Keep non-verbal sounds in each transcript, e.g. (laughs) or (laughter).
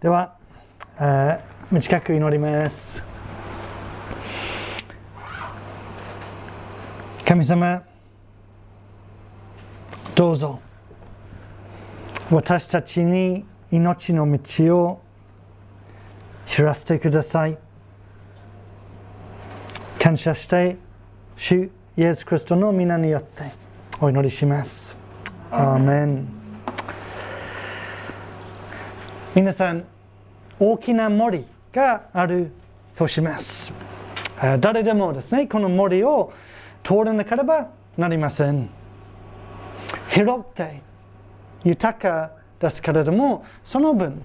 では、えー、短く祈ります。神様どうぞ。私たちに命の道を知らせてください。感謝して主イエス・クリストの皆によってお祈りします。アーメン皆さん大きな森があるとします。誰でもですねこの森を通らなければなりません。広くて豊かですけれどもその分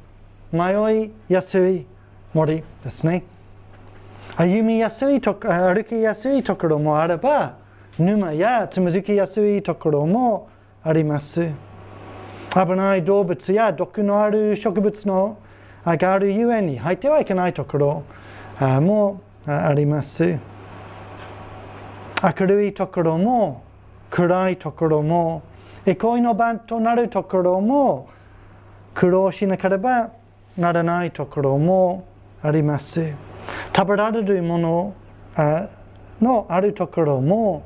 迷いやすい森ですね。歩みやすいと歩きやすいところもあれば沼やつまずきやすいところもあります。危ない動物や毒のある植物のがあるゆえに入ってはいけないところもあります。明るいところも暗いところも憩いの場となるところも苦労しなければならないところもあります。食べられるもののあるところも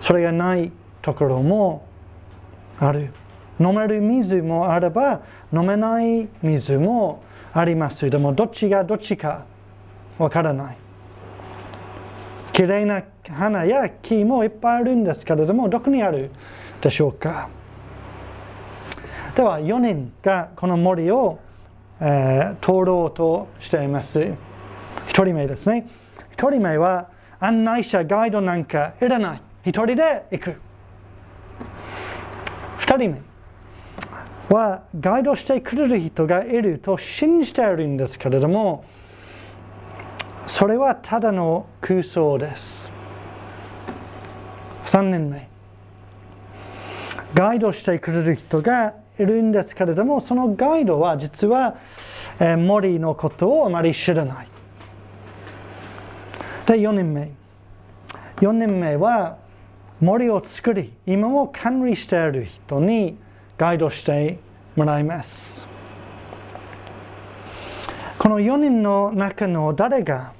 それがないところもある。飲める水もあれば飲めない水もありますでもどっちがどっちかわからないきれいな花や木もいっぱいあるんですけれどもどこにあるでしょうかでは4人がこの森を、えー、通ろうとしています1人目ですね1人目は案内者ガイドなんかいらない1人で行く2人目はガイドしてくれる人がいると信じているんですけれどもそれはただの空想です。3年目ガイドしてくれる人がいるんですけれどもそのガイドは実は、え森のことをあまり知らない。で4年目4年目は森を作り今も管理している人にガイドしてもらいますこの4人の中の誰が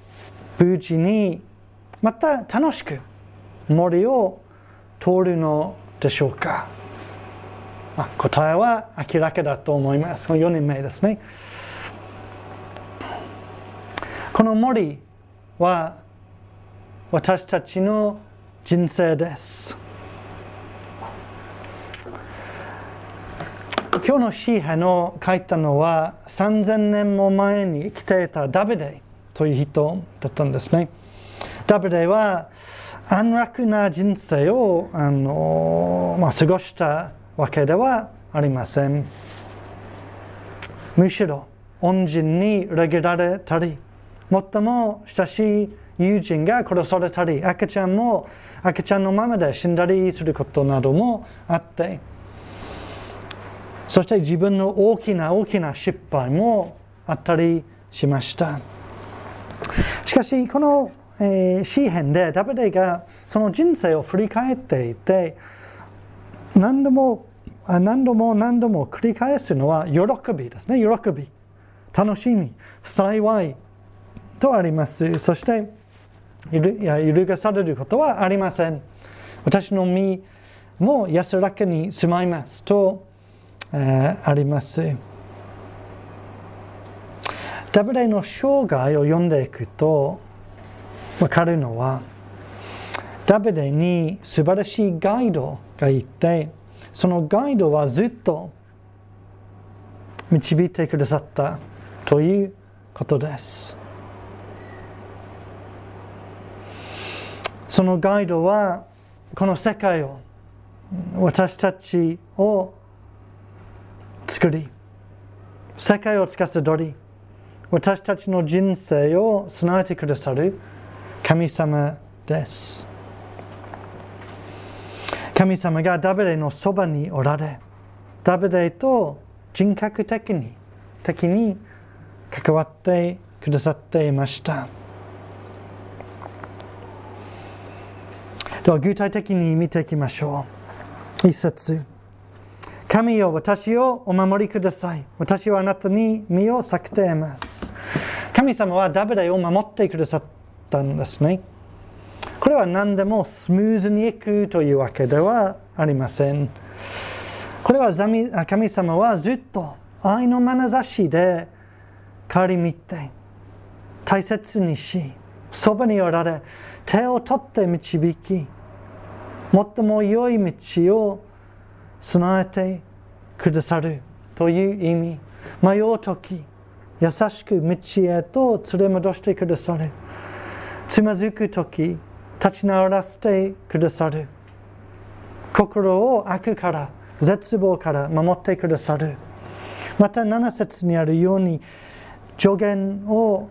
無事にまた楽しく森を通るのでしょうか。答えは明らかだと思います。この4人目ですね。この森は私たちの人生です。今日の詩篇を書いたのは3000年も前に生きていたダビデという人だったんですね。ダビデは安楽な人生をあの、まあ、過ごしたわけではありません。むしろ恩人に裏切られたり最も親しい友人が殺されたり赤ちゃんも赤ちゃんのままで死んだりすることなどもあってそして自分の大きな大きな失敗もあったりしました。しかしこの、えー、詩篇でダビデがその人生を振り返っていて何度も何度も何度も繰り返すのは喜びですね。喜び楽しみ幸いとあります。そして揺るがされることはありません。私の身も安らかに住まいますとえー、あります。ダビデの生涯を読んでいくと分かるのはダビデに素晴らしいガイドがいてそのガイドはずっと導いてくださったということです。そのガイドはこの世界を私たちを作り世界を司り私たちの人生を備えてくださる神様です神様がダビデのそばにおられダビデと人格的に的に関わってくださっていましたでは具体的に見ていきましょう一節神よ私をお守りください。私はあなたに身を避けています。神様はダビデを守ってくださったんですね。これは何でもスムーズにいくというわけではありません。これは神様はずっと愛の眼差しで顧みて大切にし、そばにおられ、手を取って導き、最も良い道を備えてくださるという意味。迷うとき、優しく道へと連れ戻してくださる。つまずくとき、立ち直らせてくださる。心を悪から、絶望から守ってくださる。また7節にあるように助言を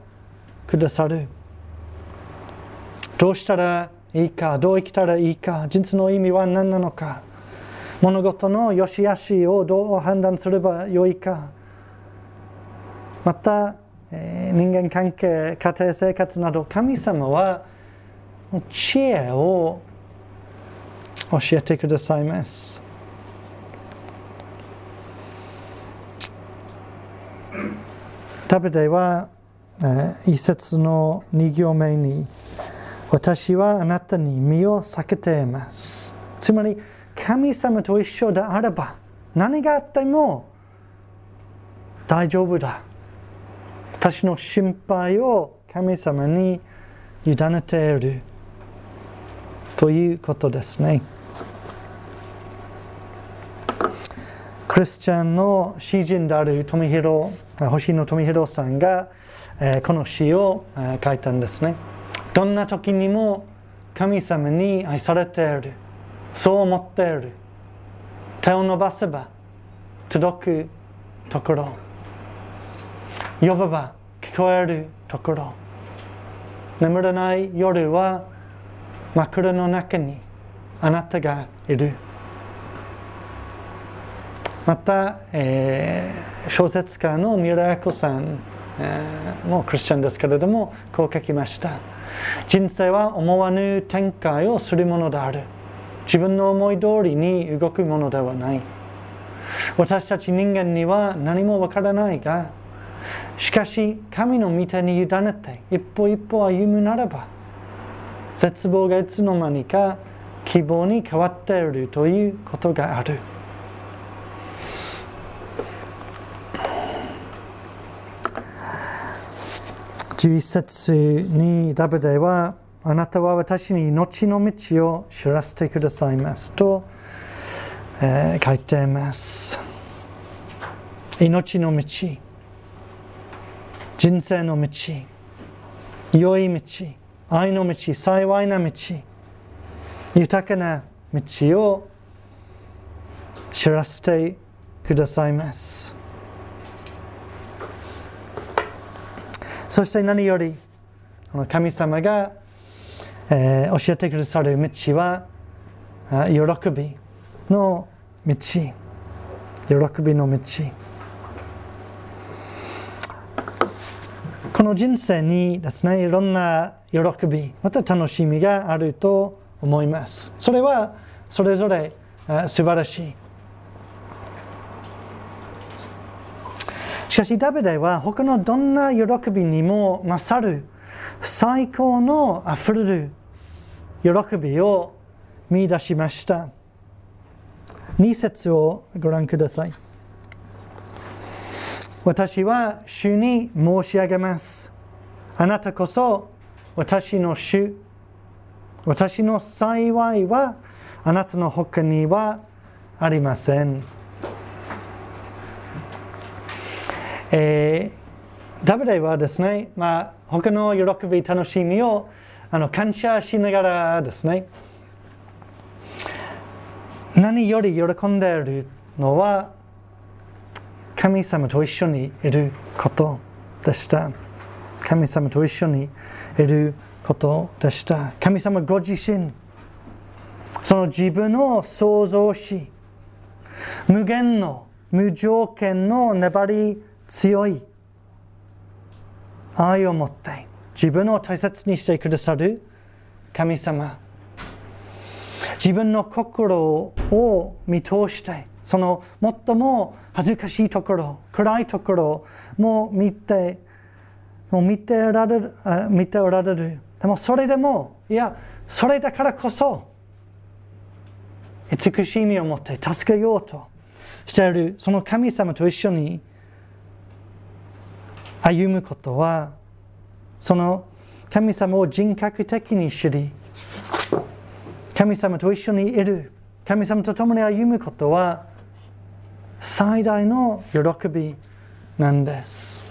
くださる。どうしたらいいか、どう生きたらいいか、人生の意味は何なのか、物事の良し悪しをどう判断すればよいか、また、えー、人間関係、家庭生活など、神様は知恵を教えてくださいます。ダビデは、一節の二行目に私はあなたに身を避けています。つまり神様と一緒であれば何があっても大丈夫だ。私の心配を神様に委ねているということですね。クリスチャンの詩人である富弘、星野富弘さんが、この詩を、書いたんですね。どんな時にも神様に愛されている。そう思っている。手を伸ばせば届くところ。呼べば聞こえるところ。眠れない夜は真っ暗の中にあなたがいる。また、えー、小説家の三浦綾子さん、えー、もクリスチャンですけれどもこう書きました人生は思わぬ展開をするものである自分の思い通りに動くものではない。私たち人間には何もわからないがしかし神の御手に委ねて一歩一歩歩むならば絶望がいつの間にか希望に変わっているということがある。11節にダビデはあなたは私に命の道を知らせてくださいますと、えー、書いています。命の道人生の道良い道愛の道幸いな道豊かな道を知らせてくださいます。そして何より神様が、えー、教えてくださる道は喜びの道。喜びの道。この人生にですねいろんな喜びまた楽しみがあると思います。それはそれぞれ素晴らしい。しかしダビデは他のどんな喜びにも勝る最高のあふれる喜びを見出しました。2節をご覧ください。私は主に申し上げます。あなたこそ私の主。私の幸いはあなたの他にはありません。えー、ダビデはですね、まあ、他の喜び、楽しみをあの感謝しながらですね、何より喜んでいるのは、神様と一緒にいることでした。神様と一緒にいることでした。神様ご自身、その自分を創造し、無限の無条件の粘り強い愛を持って自分を大切にしてくださる神様。自分の心を見通してその最も恥ずかしいところ暗いところも見てもう見ておられる見ておられる。でもそれでもいやそれだからこそ慈しみを持って助けようとしているその神様と一緒に歩むことはその神様を人格的に知り神様と一緒にいる神様と共に歩むことは最大の喜びなんです。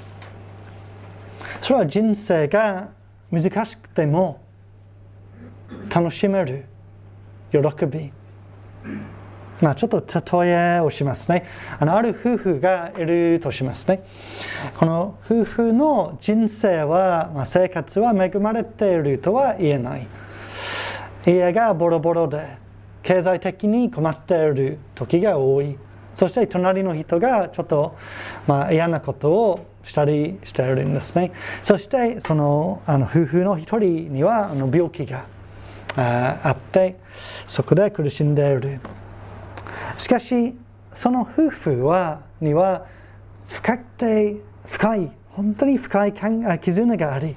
それは人生が難しくても楽しめる喜び。まあ、ちょっと例えをしますね。あのある夫婦がいるとしますね。この夫婦の人生は、まあ、生活は恵まれているとは言えない。家がボロボロで経済的に困っている時が多い。そして隣の人がちょっと、まあ、嫌なことをしたりしているんですね。そしてそのあの夫婦の一人にはあの病気があってそこで苦しんでいる。しかしその夫婦はには深くて深い本当に深い絆があり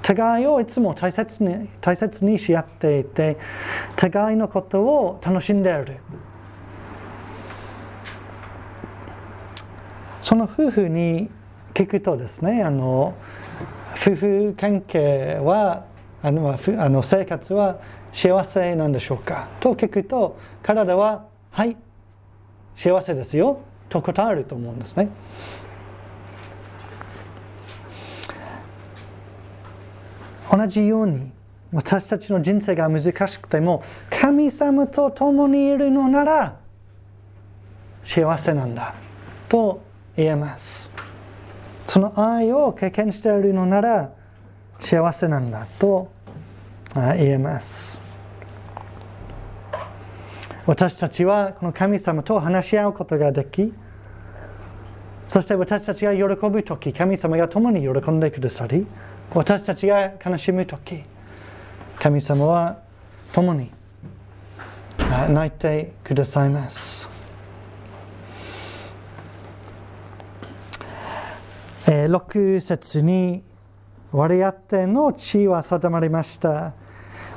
互いをいつも大切に大切にし合っていて互いのことを楽しんでいる。その夫婦に聞くとですねあの夫婦関係はあのあの生活は幸せなんでしょうか？と聞くと彼らははい。幸せですよ。と答えると思うんですね。同じように私たちの人生が難しくても神様と共にいるのなら幸せなんだ。と言えます。その愛を経験しているのなら幸せなんだ。と言えます。私たちはこの神様と話し合うことができそして私たちが喜ぶ時神様が共に喜んでくださり私たちが悲しむ時神様は共に泣いてくださいます。6節に割り当ての地位は定まりました。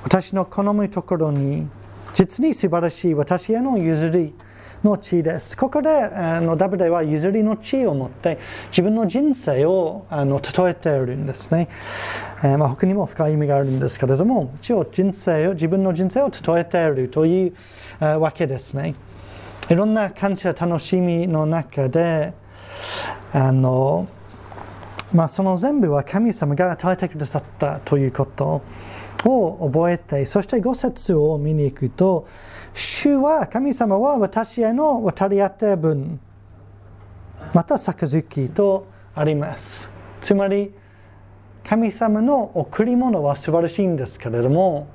私の好むところに実に素晴らしい私への譲りの地です。ここであのダビデは譲りの地を持って自分の人生をあの例えているんですね。えー、まあ、他にも深い意味があるんですけれども一応人生を自分の人生を例えているというわけですね。いろんな感謝楽しみの中であの、まあ、その全部は神様が与えてくださったということを覚えてそして5節を見に行くと主は、神様は私への渡り当て分、また杯とあります。つまり、神様の贈り物は素晴らしいんですけれども、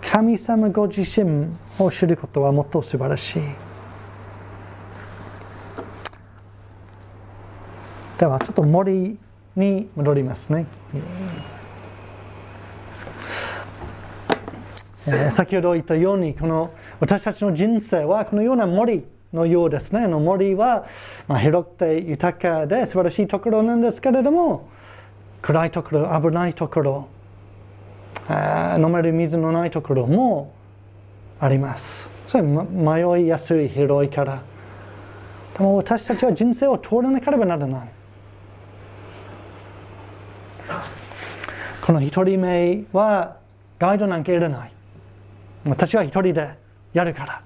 神様ご自身を知ることはもっと素晴らしい。では、ちょっと森に戻りますね。えー、先ほど言ったようにこの私たちの人生はこのような森のようですね。の森は、まあ、広くて豊かで素晴らしいところなんですけれども暗いところ危ないところ飲める水のないところもあります。それ迷いやすい広いから。でも私たちは人生を通らなければならない。この一人目はガイドなんかいらない。私は一人でやるから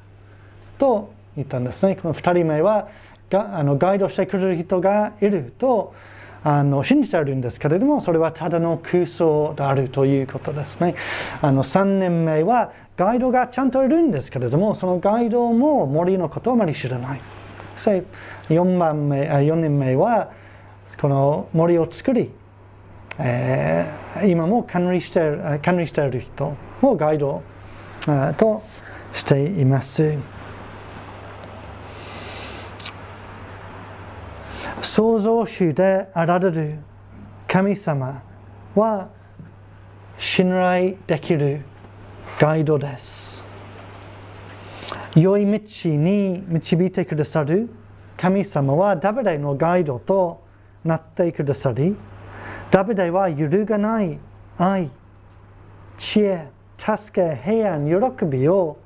と言ったんですね。この2人目はがあのガイドしてくれる人がいるとあの信じているんですけれどもそれはただの空想であるということですね。あの3年目はガイドがちゃんといるんですけれどもそのガイドも森のことをあまり知らない。そして4番目4年目はこの森を作り、えー、今も管理してる管理している人もガイドとしています。創造主であられる神様は信頼できるガイドです。良い道に導いてくださる神様はダビデのガイドとなってくださりダビデは揺るがない愛知恵助け平安喜びを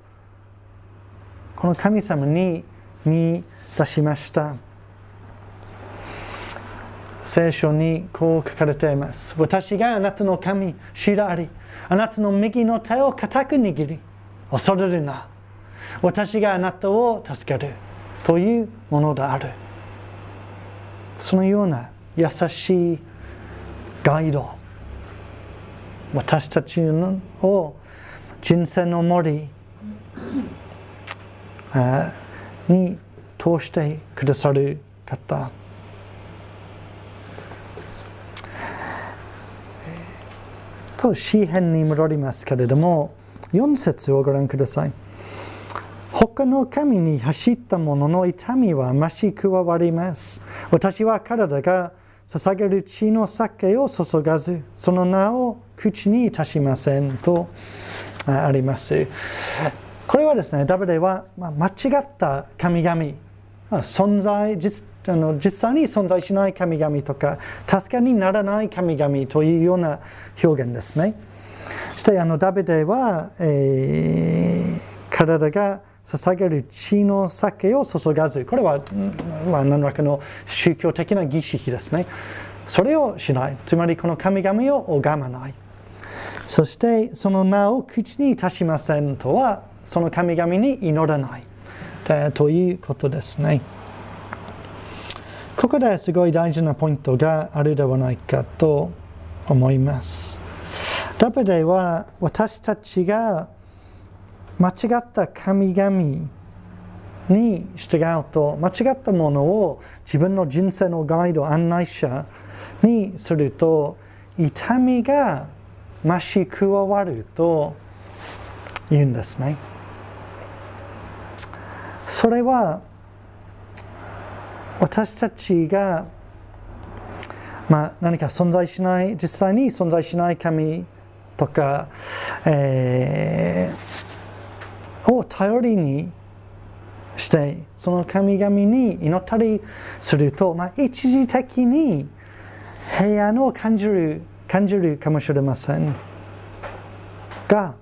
この神様に見出しました。聖書にこう書かれています。私があなたの神知らりあなたの右の手を固く握り恐れるな。私があなたを助けるというものである。そのような優しいガイド。私たちを人生の森。に通してくださる方。と詩篇に戻りますけれども4節をご覧ください。他の神に走った者の痛みは増し加わります。私は体が捧げる血の酒を注がずその名を口にいたしませんと。あります。これはですねダビデは間違った神々存在実あの実際に存在しない神々とか助けにならない神々というような表現ですね。そしてあのダビデは、えー、体が捧げる血の酒を注がずこれは、まあ、何らかの宗教的な儀式ですね。それをしない。つまりこの神々を拝まない。そしてその名を口にいたしませんとはその神々に祈らないということですね。ここですごい大事なポイントがあるではないかと思います。ダビデは私たちが間違った神々に従うと間違ったものを自分の人生のガイド案内者にすると痛みが増し加わると言うんですね。それは私たちが、まあ、何か存在しない実際に存在しない神とか、えー、を頼りにしてその神々に祈ったりすると、まあ、一時的に平安を感じる感じるかもしれませんが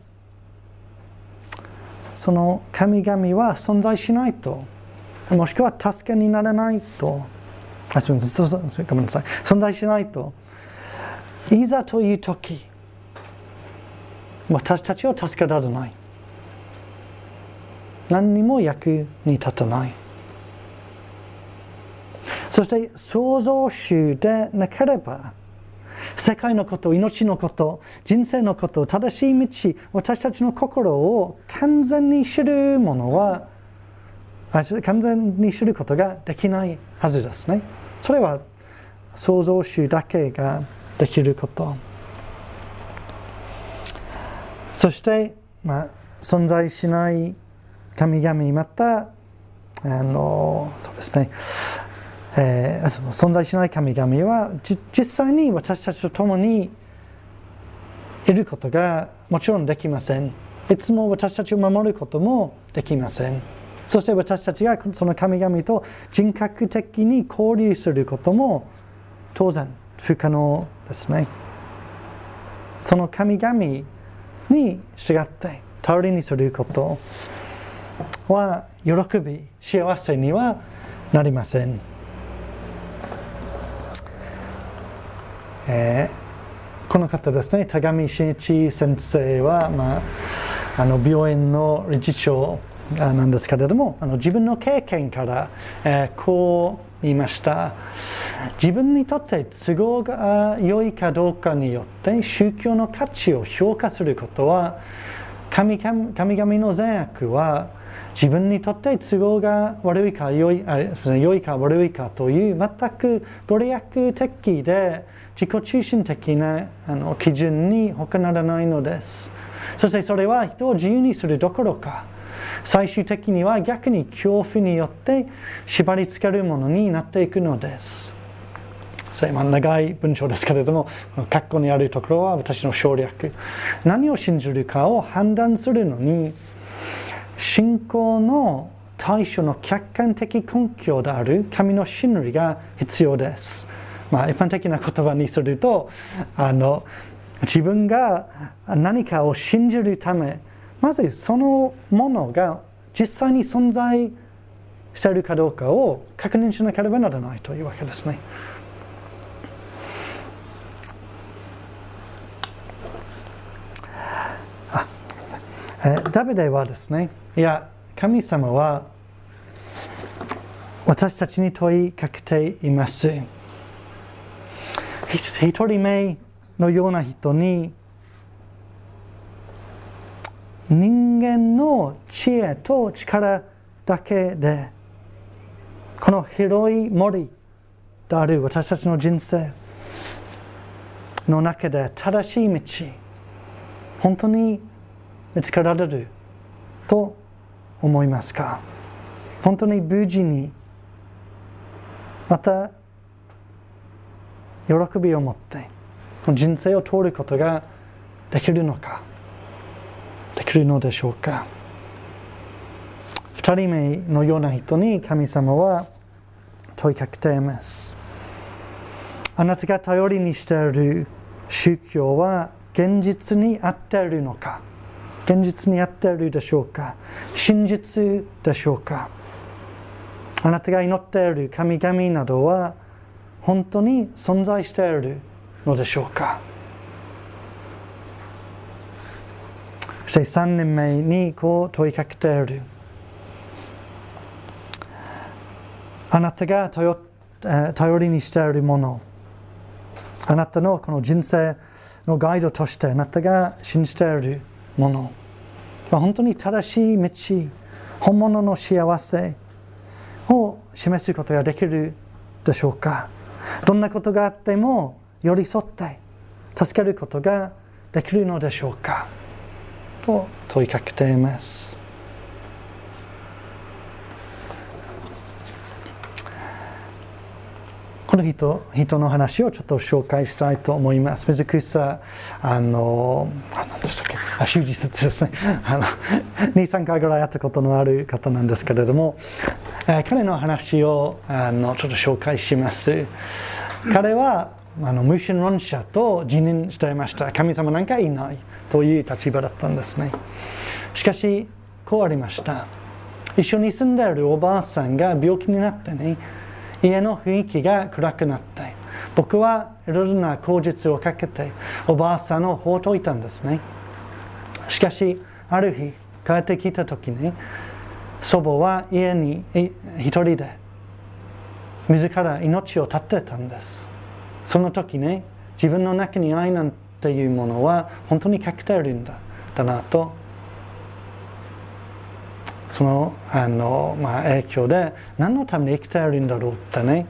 その神々は存在しないともしくは助けにならないとあすみませんごめんなさい存在しないといざという時私たちを助けられない何にも役に立たないそして創造主でなければ世界のこと、命のこと、人生のこと、正しい道、私たちの心を完全に知るものは、完全に知ることができないはずですね。それは創造主だけができること。そして、まあ、存在しない神々またあのそうですねえー、その存在しない神々は実際に私たちと共にいることがもちろんできません。いつも私たちを守ることもできません。そして私たちがその神々と人格的に交流することも当然不可能ですね。その神々に従って頼りにすることは喜び幸せにはなりません。えー、この方ですね、田上真一先生は、まあ、あの病院の理事長なんですけれども、あの自分の経験から、えー、こう言いました。自分にとって都合が良いかどうかによって宗教の価値を評価することは神々の善悪は自分にとって都合が悪いか良いあすみ良いか悪いかという全くご利益的で自己中心的なあの基準に他ならないのです。そしてそれは人を自由にするどころか、最終的には逆に恐怖によって縛り付けるものになっていくのです。それ長い文章ですけれども、括弧にあるところは私の省略。何を信じるかを判断するのに、信仰の対象の客観的根拠である神の真理が必要です。まあ、一般的な言葉にするとあの自分が何かを信じるためまずそのものが実際に存在しているかどうかを確認しなければならないというわけですね。ダビデはですね、いや、神様は私たちに問いかけています。一人目のような人に人間の知恵と力だけでこの広い森である私たちの人生の中で正しい道本当に見つけられると思いますか？本当に無事にまた喜びを持って人生を通ることができるのかできるのでしょうか？二人目のような人に神様は問いかけています。あなたが頼りにしている宗教は現実に合っているのか？現実にやっているでしょうか？真実でしょうか？あなたが祈っている神々などは本当に存在しているのでしょうか？そして3年目にこう問いかけている。あなたが頼頼りにしているもの。あなたのこの人生のガイドとしてあなたが信じている。もの。本当に正しい道本物の幸せを示すことができるでしょうか。どんなことがあっても寄り添って助けることができるのでしょうか。と問いかけています。この人人の話をちょっと紹介したいと思います。水草あの何でしたっけ？あ修理説ですねあの23回ぐらいやったことのある方なんですけれども、え、彼の話をあのちょっと紹介します。彼はあの無神論者と辞任していました。神様なんかいないという立場だったんですね。しかしこうありました。一緒に住んでいるおばあさんが病気になってね家の雰囲気が暗くなって僕はいろいろな口実をかけておばあさんを放っておいたんですねしかしある日帰ってきた時に祖母は家に一人で自ら命を絶ってたんです。その時ね自分の中に愛なんていうものは本当に欠けてるんだだなとそのあの、まあ、影響で何のために生きているんだろうってね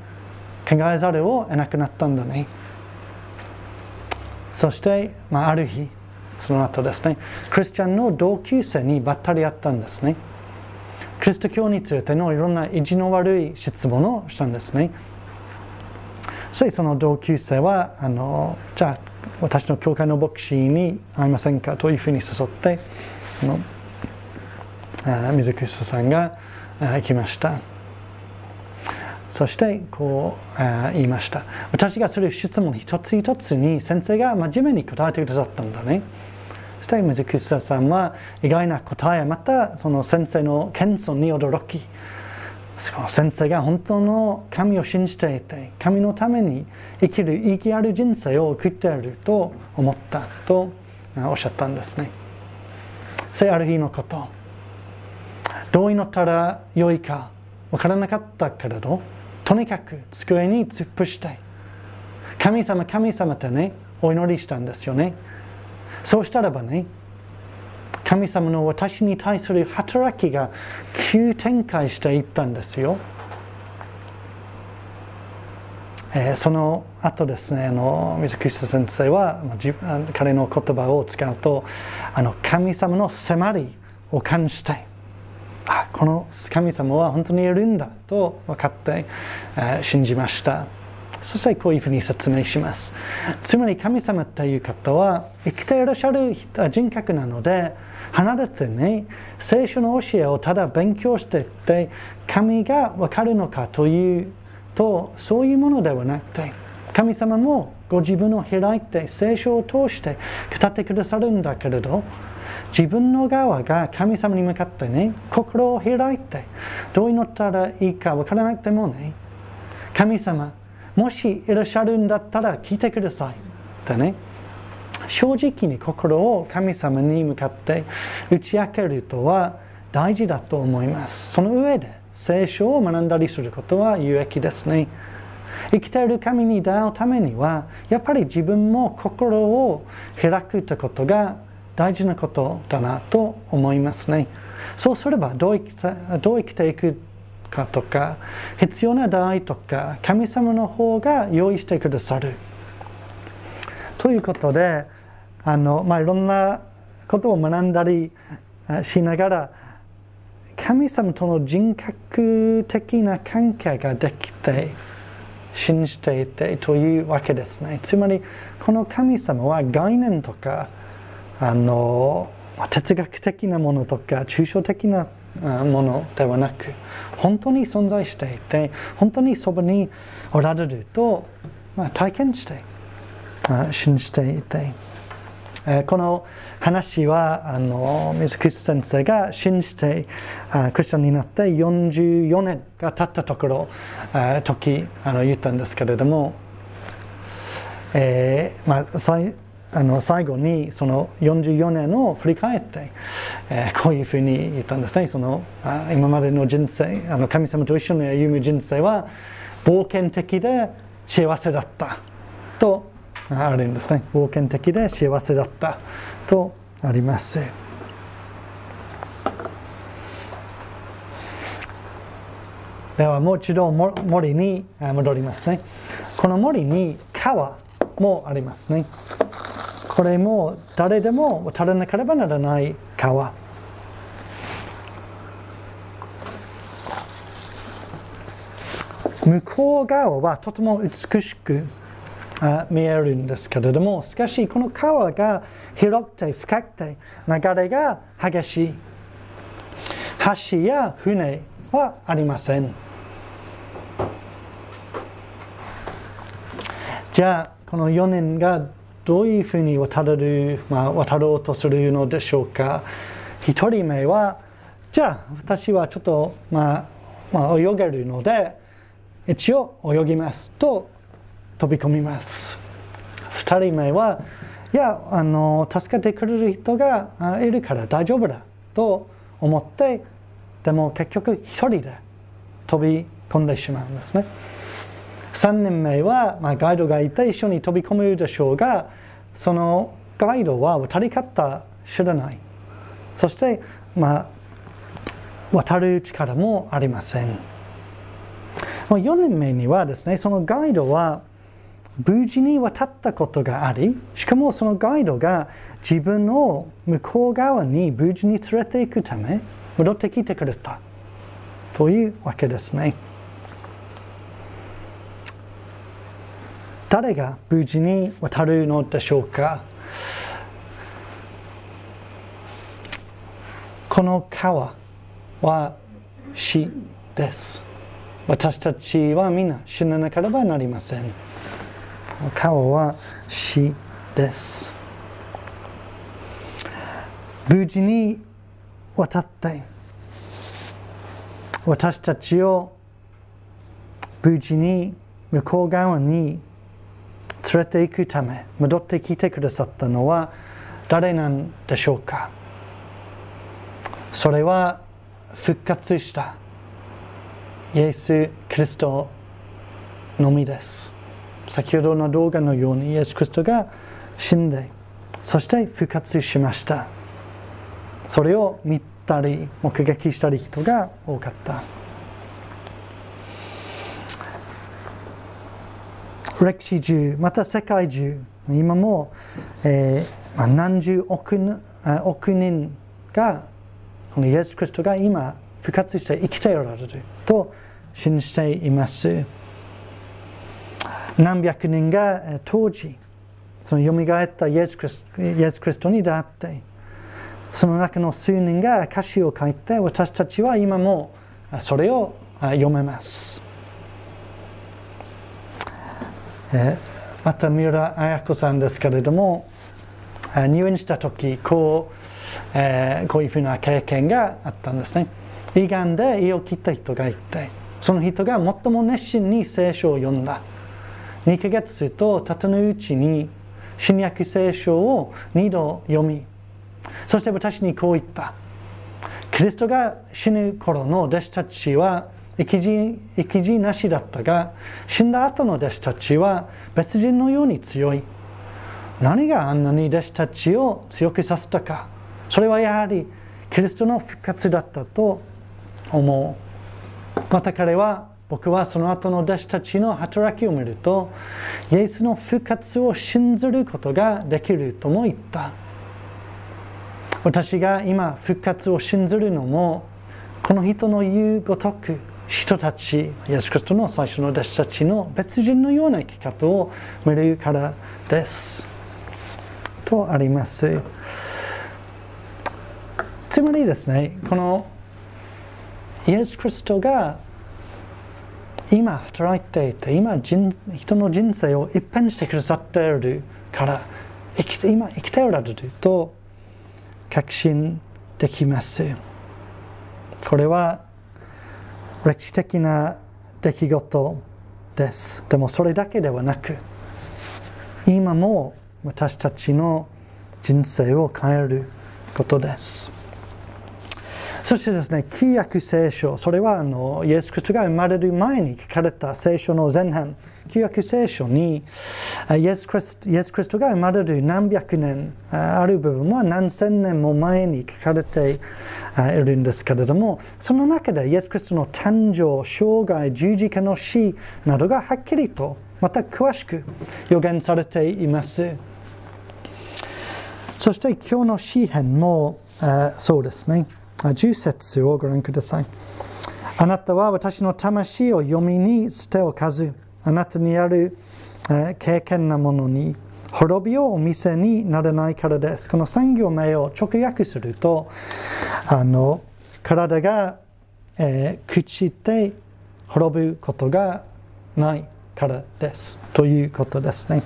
考えざるを得なくなったんだね。そして、まあ、ある日その後ですねクリスチャンの同級生にばったり会ったんですね。キリスト教についてのいろんな意地の悪い質問をしたんですね。そしてその同級生はあのじゃあ私の教会の牧師に会いませんかというふうに誘ってあのあ水口さんが行きました。そしてこう言いました。私がする質問一つ一つに先生が真面目に答えてくださったんだね。して水口さんは意外な答えまたその先生の謙遜に驚き先生が本当の神を信じていて神のために生きる生きある人生を送っていると思ったとおっしゃったんですねそれある日のことどう祈ったらよいか分からなかったけれどとにかく机に突っ伏して神様神様ってねお祈りしたんですよねそうしたらばね神様の私に対する働きが急展開していったんですよ、えー、その後ですねあの水口先生は彼の言葉を使うとあの神様の迫りを感じてあこの神様は本当にいるんだと分かって、えー、信じました。そしてこういうふうに説明します。つまり神様という方は生きていらっしゃる人格なので離れてね聖書の教えをただ勉強していって神が分かるのかというとそういうものではなくて神様もご自分を開いて聖書を通して語ってくださるんだけれど自分の側が神様に向かってね心を開いてどう祈ったらいいか分からなくてもね神様もしいらっしゃるんだったら聞いてください。ってね。正直に心を神様に向かって打ち明けるとは大事だと思います。その上で聖書を学んだりすることは有益ですね。生きている神に出会うためにはやっぱり自分も心を開くということが大事なことだなと思いますね。そうすればどう生きてどう生きていくかとか必要な出会いとか神様の方が用意してくださる。ということであの、まあ、いろんなことを学んだりしながら神様との人格的な関係ができて信じていてというわけですね。つまりこの神様は概念とかあの哲学的なものとか抽象的なものではなく本当に存在していて本当にそばにおられると、まあ、体験して信じていて、えこの話はあの水口先生が信じてクリスチャンになって44年が経ったところ時あの言ったんですけれども、えーまあ、最あの最後にその44年を振り返って、えー、こういうふうに言ったんですね。そのあ今までの人生あの神様と一緒に歩む人生は冒険的で幸せだったとあるんですね。冒険的で幸せだったとあります。ではもう一度森に戻りますね。この森に川もありますね。これも誰でも渡らなければならない川。向こう側はとても美しく見えるんですけれどもしかしこの川が広くて深くて流れが激しい。橋や船はありません。じゃあこの4年がどういうふうに渡る、まあ、渡ろうとするのでしょうか。1人目はじゃあ私はちょっと、まあまあ、泳げるので一応泳ぎますと飛び込みます。2人目はいやあの助けてくれる人がいるから大丈夫だと思ってでも結局1人で飛び込んでしまうんですね。3人目は、まあ、ガイドがいて一緒に飛び込めるでしょうがそのガイドは渡り方知らない。そして、まあ、渡る力もありません。4人目にはですねそのガイドは無事に渡ったことがありしかもそのガイドが自分を向こう側に無事に連れて行くため戻ってきてくれたというわけですね。誰が無事に渡るのでしょうか？この川は死です。私たちは皆死ななければなりません。川は死です。無事に渡って私たちを無事に向こう側に連れて行くため戻ってきてくださったのは誰なんでしょうか？それは復活したイエス・キリストのみです。先ほどの動画のようにイエス・キリストが死んでそして復活しました。それを見たり目撃したり人が多かった。歴史中また世界中今も、えーま、何十億億人がこのイエス・キリストが今復活して生きておられると信じています。何百人が当時その蘇ったイエスクリスイエスクリストに出会ってその中の数人が歌詞を書いて私たちは今もそれを読めます。えまた三浦綾子さんですけれども入院した時こう,、えー、こういうふうな経験があったんですね。胃がんで胃を切った人がいてその人が最も熱心に聖書を読んだ2ヶ月するとたとのうちに新約聖書を2度読みそして私にこう言ったキリストが死ぬ頃の弟子たちは生き字生き字なしだったが死んだ後の弟子たちは別人のように強い。何があんなに弟子たちを強くさせたか。それはやはりキリストの復活だったと思う。また彼は僕はその後の弟子たちの働きを見るとイエスの復活を信ずることができるとも言った。私が今復活を信ずるのもこの人の言うごとく人たちイエス・クリストの最初の弟子たちの別人のような生き方を見るからです。とあります。つまりですねこのイエス・クリストが今働いていて今人人の人生を一変してくださっているから生き今生きておられると確信できます。これは歴史的な出来事です。でもそれだけではなく今も私たちの人生を変えることです。そしてですね、旧約聖書、それはあのイエス・クリストが生まれる前に書かれた聖書の前半、旧約聖書にイエスクリスイエス・クリストが生まれる何百年ある部分は何千年も前に書かれているんですけれども、その中でイエス・クリストの誕生、生涯、十字架の死などがはっきりと、また詳しく予言されています。そして今日の詩篇もそうですね。10節をご覧ください。あなたは私の魂を読みに捨ておかず、あなたにある、え経験なものに滅びをお見せにならないからです。この産業名を直訳すると、あの体が、えー、朽ちて滅ぶことがないからです。ということですね。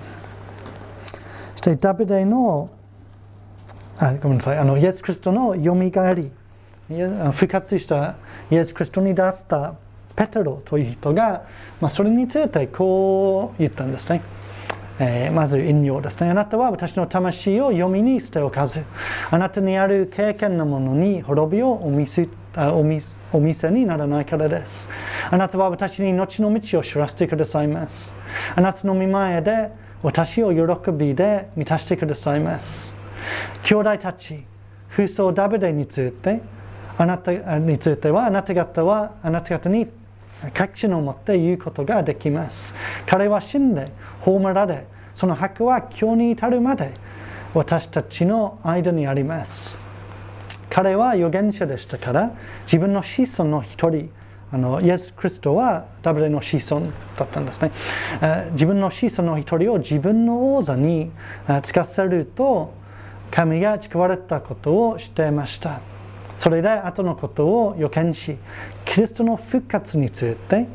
そしてダビデのあごめんなさいあのイエス・クリストのよみがえり復活したイエス・クリストに出ったペテロという人が、まあ、それについてこう言ったんですね。えー、まず引用ですね。あなたは私の魂を読みに捨ておかず、あなたにある経験のものに滅びをお見せお見お見せにならないからです。あなたは私に命の道を知らせてくださいます。あなたの見前で私を喜びで満たしてくださいます。兄弟たち、風葬ダビデについて、あなたについてはあなた方はあなた方に確信を持って言うことができます。彼は死んで葬られ、その墓は今日に至るまで私たちの間にあります。彼は預言者でしたから自分の子孫の一人あのイエス・クリストはダブルの子孫だったんですね。自分の子孫の一人を自分の王座につかせると神が誓われたことをしていました。それで後のことを予見しキリストの復活について、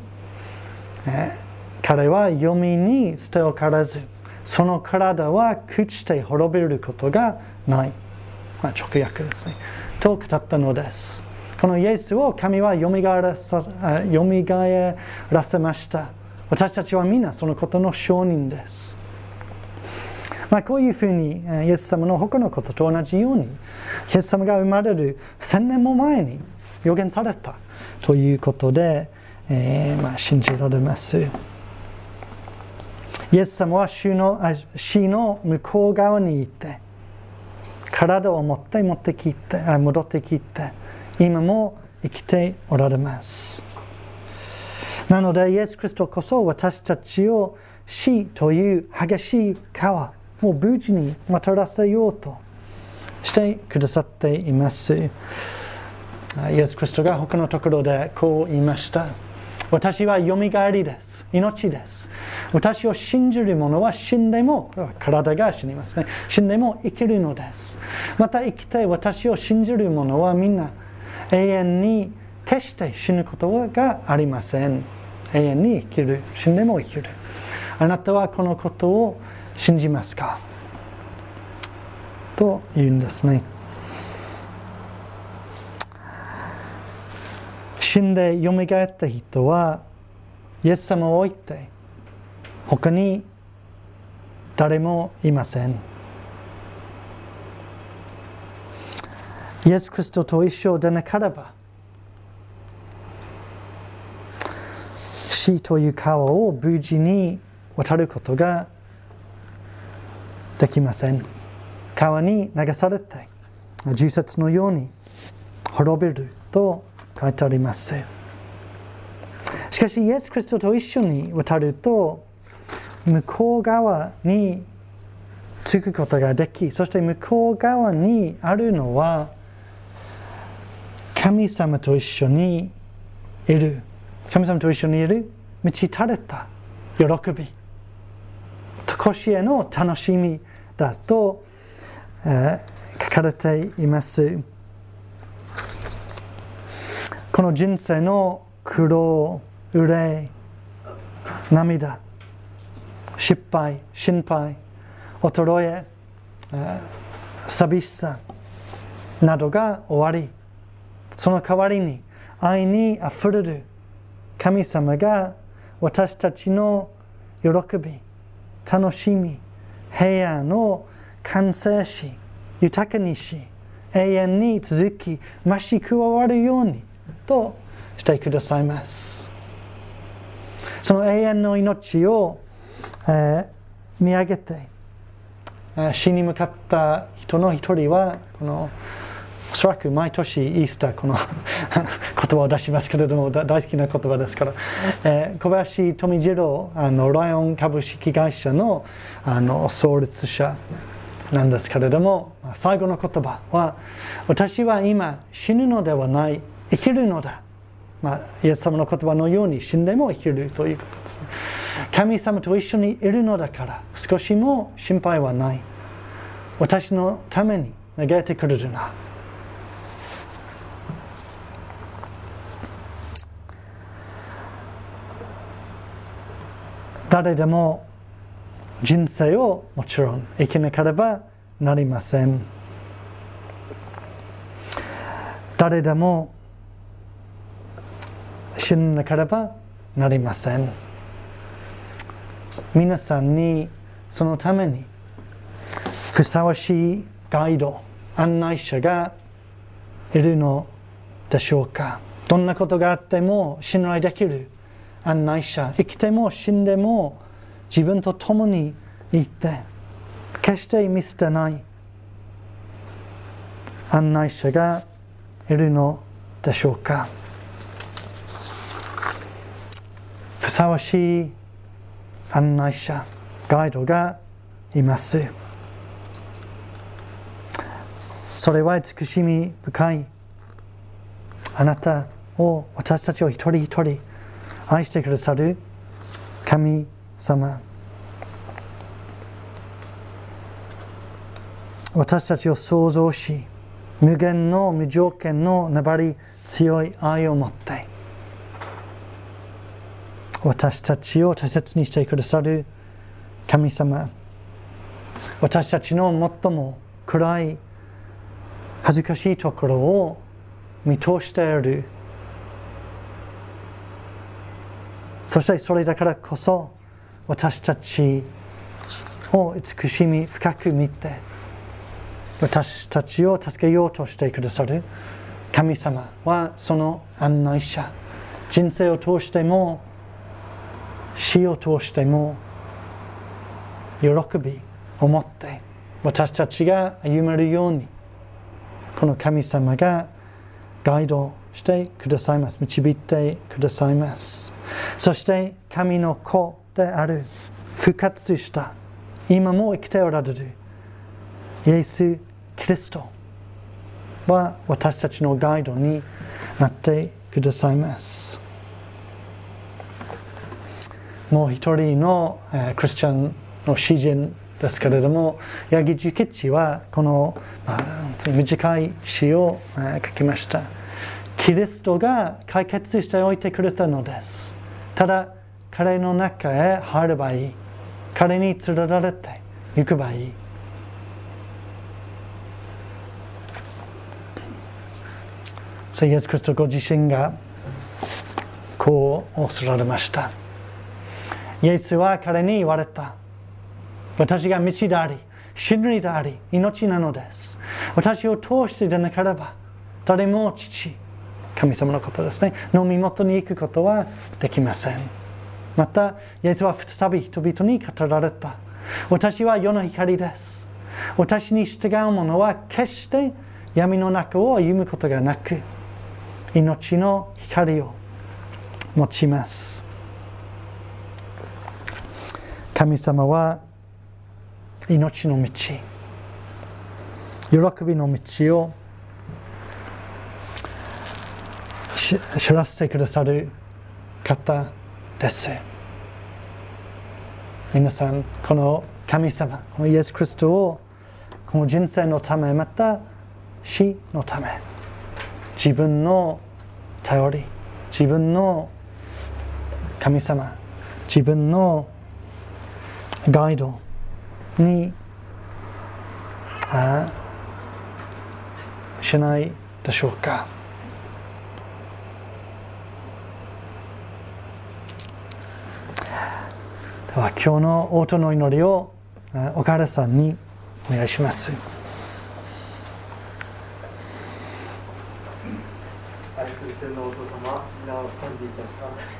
え彼は読みに捨ておからずその体は朽ちて滅びることがない、まあ、直訳ですね。と語ったのです。このイエスを神はよみがえらさよみがえらせました。私たちは皆そのことの証人です。まあ、こういうふうにイエス様の他のことと同じようにイエス様が生まれる千年も前に予言されたということで、えー、まあ、信じられます。イエス様は死の死の向こう側にいて体を持って持ってきて戻ってきて今も生きておられます。なのでイエス・キリストこそ私たちを死という激しい川もう無事に渡らせようとしてくださっています。イエス・クリストが他のところでこう言いました。私はよみがえりです。命です。私を信じる者は死んでも、体が死にますね。死んでも生きるのです。また生きて私を信じる者はみんな永遠に決して死ぬことがありません。永遠に生きる。死んでも生きる。あなたはこのことを信じますか？と言うんですね。死んでよみがえった人はイエス様を置いて他に誰もいません。イエス・クリストと一緒でなければ死という川を無事に渡ることができません。川に流されて重説のように滅びると書いてあります。しかし、イエス・クリストと一緒に渡ると、向こう側に着くことができ、そして向こう側にあるのは、神様と一緒にいる。神様と一緒にいる満ち足れた喜び。常しえの楽しみだと、えー、書かれています。この人生の苦労、憂い、涙、失敗、心配、衰え、えー、寂しさなどが終わり、その代わりに愛にあふれる神様が私たちの喜び、楽しみ、平安を完成し、豊かにし、永遠に続き、増し加わるようにとしてくださいます。その永遠の命を、えー、見上げて、死に向かった人の一人は、このおそらく毎年イースターこの (laughs) 言葉を出しますけれども大好きな言葉ですから、えー、小林富次郎あのライオン株式会社のあの創立者なんですけれども最後の言葉は私は今死ぬのではない。生きるのだ、まあ、イエス様の言葉のように死んでも生きるということです、ね、神様と一緒にいるのだから少しも心配はない。私のために願ってくれるな。誰でも人生をもちろん生きなければなりません。誰でも死ななければなりません。皆さんにそのためにふさわしいガイド案内者がいるのでしょうか。どんなことがあっても信頼できる案内者生きても死んでも自分と共にいて決して見捨てない案内者がいるのでしょうか。ふさわしい案内者ガイドがいます。それは慈しみ深いあなたを私たちを一人一人愛してくださる神様。私たちを創造し無限の無条件の粘り強い愛を持って私たちを大切にしてくださる神様。私たちの最も暗い恥ずかしいところを見通しているそしてそれだからこそ私たちを慈しみ深く見て私たちを助けようとしてくださる神様はその案内者人生を通しても死を通しても喜びを持って私たちが歩めるようにこの神様がガイドしてくださいます導いてくださいます。そして神の子である復活した。今も生きておられる。イエス・キリスト。は私たちのガイドになってくださいます。もう一人の、えクリスチャンの詩人ですけれどもヤギジキッチはこの、短い詩を、え書きました。キリストが解決しておいてくれたのです。ただ彼の中へ入ればいい彼に連れられて行けばいいそうイエス・キリストご自身がこうおっしゃられました。イエスは彼に言われた。私が道であり真理であり命なのです。私を通してでなければ誰も父神様のことですね。の身元に行くことはできません。またイエスは再び人々に語られた。私は世の光です。私に従う者は決して闇の中を歩むことがなく命の光を持ちます。神様は命の道喜びの道をし知らせてくださる方です。皆さんこの神様このイエス・キリストをこの人生のためまた死のため自分の頼り自分の神様自分のガイドにあしないでしょうか。では今日の音の祈りをお母さんにお願いします。